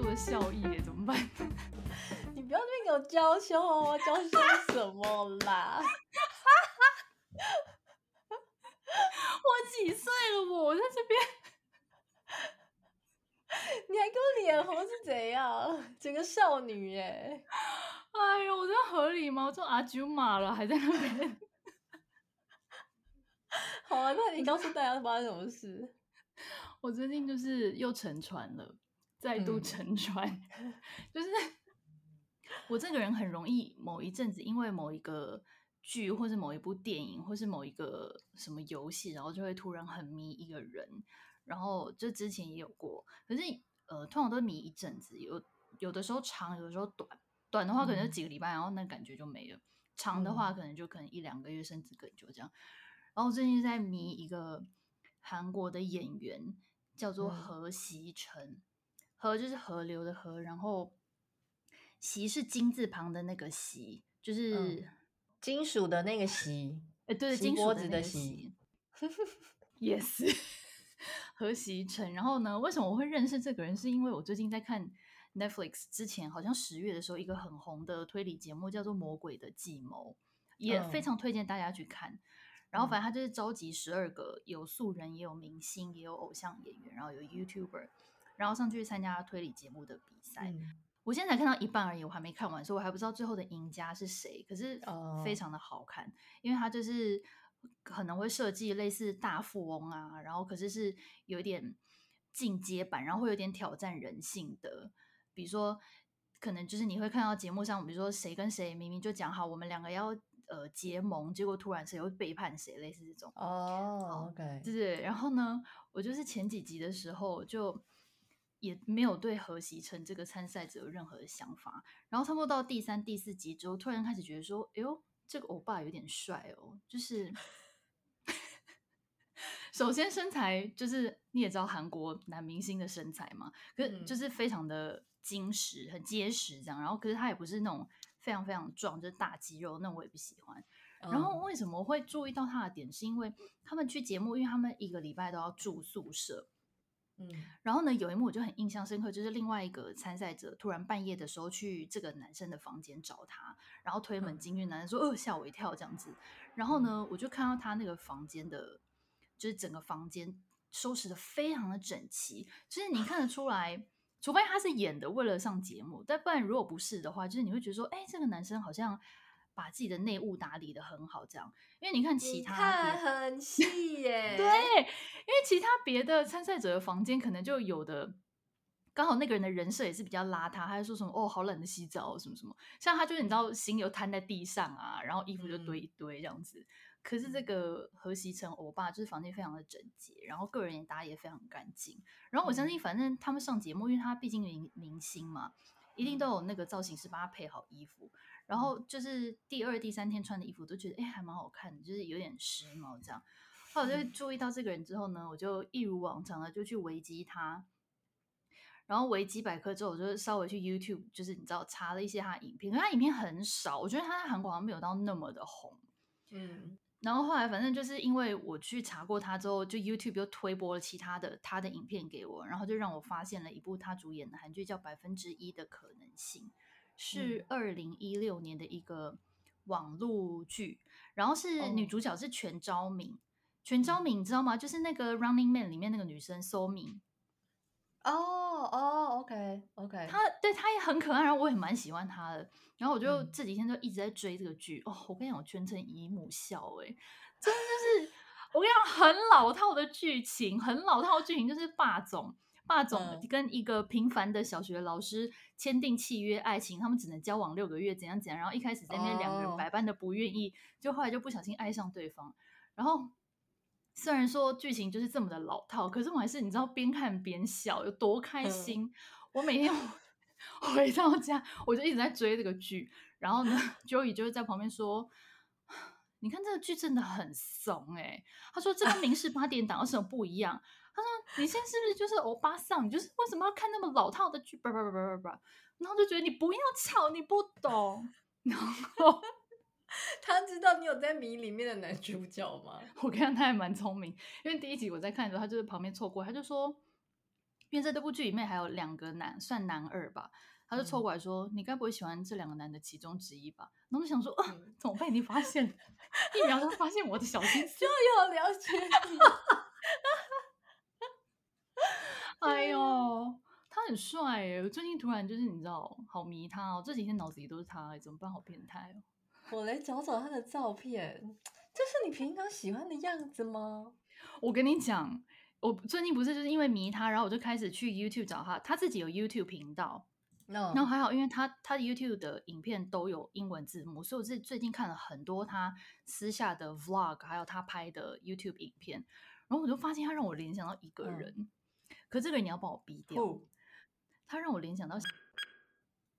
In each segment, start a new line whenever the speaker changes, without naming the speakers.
助的效益耶，怎么办？
你不要那边给我娇羞哦，娇羞什么啦？
我几岁了我？我在这边，
你还给我脸红是怎样？整个少女耶！
哎呦，我这合理吗？我做阿舅妈了，还在那边。
好啊，那你告诉大家发生什么事？
我最近就是又沉船了，再度沉船。嗯、就是我这个人很容易某一阵子，因为某一个剧，或是某一部电影，或是某一个什么游戏，然后就会突然很迷一个人。然后就之前也有过，可是呃，通常都迷一阵子，有有的时候长，有的时候短。短的话可能就几个礼拜，嗯、然后那感觉就没了；长的话可能就可能一两个月，甚至更久这样。然后最近在迷一个韩国的演员，叫做河锡辰。河就是河流的河，然后席是金字旁的那个席，就是、嗯、
金属的那个席。
哎，对，金锅子的锡。Yes，河锡辰。然后呢，为什么我会认识这个人？是因为我最近在看。Netflix 之前好像十月的时候，一个很红的推理节目叫做《魔鬼的计谋》，也非常推荐大家去看。嗯、然后反正他就是召集十二个有素人、也有明星、也有偶像演员，然后有 YouTuber，然后上去参加推理节目的比赛。嗯、我现在才看到一半而已，我还没看完，所以我还不知道最后的赢家是谁。可是非常的好看，哦、因为它就是可能会设计类似大富翁啊，然后可是是有一点进阶版，然后会有点挑战人性的。比如说，可能就是你会看到节目上，比如说谁跟谁明明就讲好，我们两个要呃结盟，结果突然谁又背叛谁，类似这种。
哦、oh，OK，
对对。然后呢，我就是前几集的时候就也没有对河锡辰这个参赛者有任何的想法，然后差不多到第三、第四集之后，突然开始觉得说，哎呦，这个欧巴有点帅哦，就是。首先身材就是你也知道韩国男明星的身材嘛，可是就是非常的精实、很结实这样。然后可是他也不是那种非常非常壮，就是大肌肉，那我也不喜欢。然后为什么会注意到他的点，是因为他们去节目，因为他们一个礼拜都要住宿舍。嗯，然后呢，有一幕我就很印象深刻，就是另外一个参赛者突然半夜的时候去这个男生的房间找他，然后推门进去，男生说：“呃，吓我一跳。”这样子。然后呢，我就看到他那个房间的。就是整个房间收拾的非常的整齐，就是你看得出来，除非他是演的为了上节目，但不然如果不是的话，就是你会觉得说，哎，这个男生好像把自己的内务打理得很好，这样。因为你看其他，
看很 细耶，
对，因为其他别的参赛者的房间可能就有的，刚好那个人的人设也是比较邋遢，他就说什么哦，好懒得洗澡什么什么，像他就是你知道，行李又摊在地上啊，然后衣服就堆一堆这样子。嗯可是这个何西成欧巴就是房间非常的整洁，然后个人也打理也非常干净。然后我相信，反正他们上节目，因为他毕竟明明星嘛，一定都有那个造型师帮他配好衣服。然后就是第二、第三天穿的衣服都觉得哎还蛮好看的，就是有点时髦这样。后来我就注意到这个人之后呢，我就一如往常的就去维基他，然后维基百科之后，我就稍微去 YouTube，就是你知道查了一些他的影片，可他影片很少，我觉得他在韩国好像没有到那么的红，嗯。然后后来，反正就是因为我去查过他之后，就 YouTube 又推播了其他的他的影片给我，然后就让我发现了一部他主演的韩剧，叫《百分之一的可能性》，是二零一六年的一个网络剧，然后是女主角是全昭敏，全昭敏你知道吗？就是那个《Running Man》里面那个女生 So Min。
哦哦，OK OK，
他对他也很可爱，然后我也蛮喜欢他的。然后我就这几天就一直在追这个剧、嗯、哦。我跟你讲，我全程姨母笑哎，真的就是我跟你讲很老套的剧情，很老套的剧情，就是霸总霸总跟一个平凡的小学老师签订契约爱情，他们只能交往六个月，怎样怎样。然后一开始在那边两个人百般的不愿意，就后来就不小心爱上对方，然后。虽然说剧情就是这么的老套，可是我还是你知道边看边笑，有多开心。嗯、我每天 回到家，我就一直在追这个剧。然后呢，Joey 就会在旁边说：“你看这个剧真的很怂哎、欸。”他说：“这跟明示八点档有什么不一样？”他说：“你现在是不是就是欧巴桑？你就是为什么要看那么老套的剧？”叭叭叭叭叭，然后就觉得你不要吵，你不懂。然后。
他知道你有在迷里面的男主角吗？
我看他还蛮聪明，因为第一集我在看的时候，他就在旁边错过，他就说：“因为在这部剧里面还有两个男，算男二吧，他就凑过来说：“嗯、你该不会喜欢这两个男的其中之一吧？”然后我就想说：“嗯、怎么被你发现？一秒钟发现我的小心思，
就要了解你。”
哎呦，他很帅耶！我最近突然就是你知道，好迷他哦。这几天脑子里都是他，怎么办？好变态哦！
我来找找他的照片，这是你平常喜欢的样子吗？
我跟你讲，我最近不是就是因为迷他，然后我就开始去 YouTube 找他，他自己有 YouTube 频道。No. 然后还好，因为他他的 YouTube 的影片都有英文字幕，所以我是最近看了很多他私下的 Vlog，还有他拍的 YouTube 影片，然后我就发现他让我联想到一个人。嗯可这个人你要帮我逼掉，oh. 他让我联想到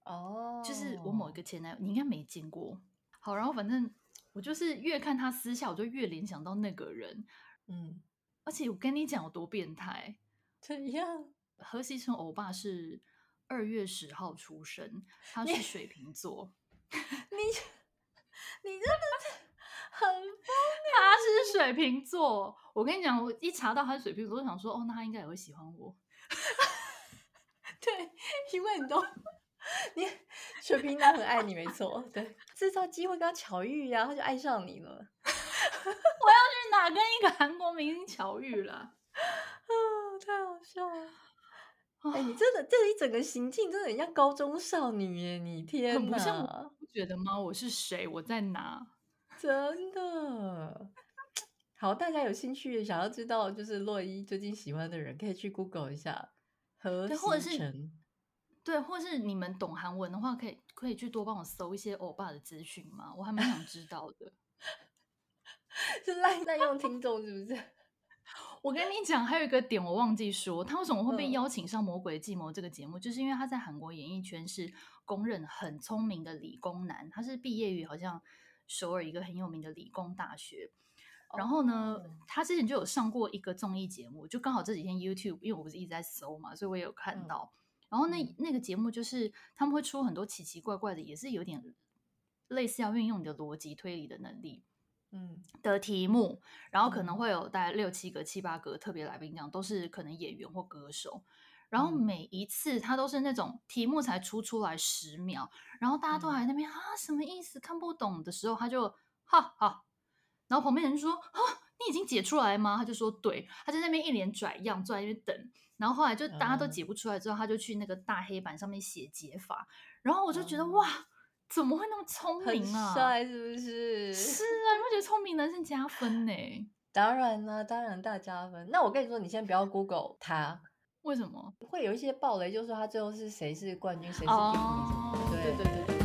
哦，oh. 就是我某一个前男友，你应该没见过。好，然后反正我就是越看他私下，我就越联想到那个人。嗯，而且我跟你讲有多变态，
怎样？
何西成欧巴是二月十号出生，他是水瓶座。
你你真的是很疯，
他是水瓶座。我跟你讲，我一查到他是水瓶座，我就想说，哦，那他应该也会喜欢我。
对，因为你都，你水瓶男很爱你，没错。对，制造机会跟他巧遇呀、啊，他就爱上你了。
我要去哪跟一个韩国明星巧遇了？啊，
太好笑了！哎、欸，你真的这一整个行径真的很像高中少女耶！你天哪，
很不像我，不觉得吗？我是谁？我在哪？
真的。好，大家有兴趣想要知道就是洛伊最近喜欢的人，可以去 Google 一下河锡辰。
对，或是你们懂韩文的话，可以可以去多帮我搜一些欧巴的资讯吗？我还蛮想知道的。
是滥滥用听众是不是？
我跟你讲，还有一个点我忘记说，他为什么会被邀请上《魔鬼计谋》这个节目，嗯、就是因为他在韩国演艺圈是公认很聪明的理工男，他是毕业于好像首尔一个很有名的理工大学。然后呢，oh. 他之前就有上过一个综艺节目，就刚好这几天 YouTube，因为我不是一直在搜嘛，所以我也有看到。嗯、然后那、嗯、那个节目就是他们会出很多奇奇怪怪的，也是有点类似要运用你的逻辑推理的能力，嗯的题目。然后可能会有大概六七个、七八个特别来宾，这样都是可能演员或歌手。然后每一次他都是那种题目才出出来十秒，然后大家都还在那边、嗯、啊什么意思看不懂的时候，他就哈哈。然后旁边人就说：“啊，你已经解出来吗？”他就说：“对。”他在那边一脸拽样，坐在那边等。然后后来就大家都解不出来之后，他就去那个大黑板上面写解法。然后我就觉得哇，怎么会那么聪明啊？
很帅是不是？
是啊，你会觉得聪明男生加分呢？
当然啦，当然大加分。那我跟你说，你先不要 Google 他，
为什么？
会有一些暴雷，就是说他最后是谁是冠军，谁是第一名？对对对。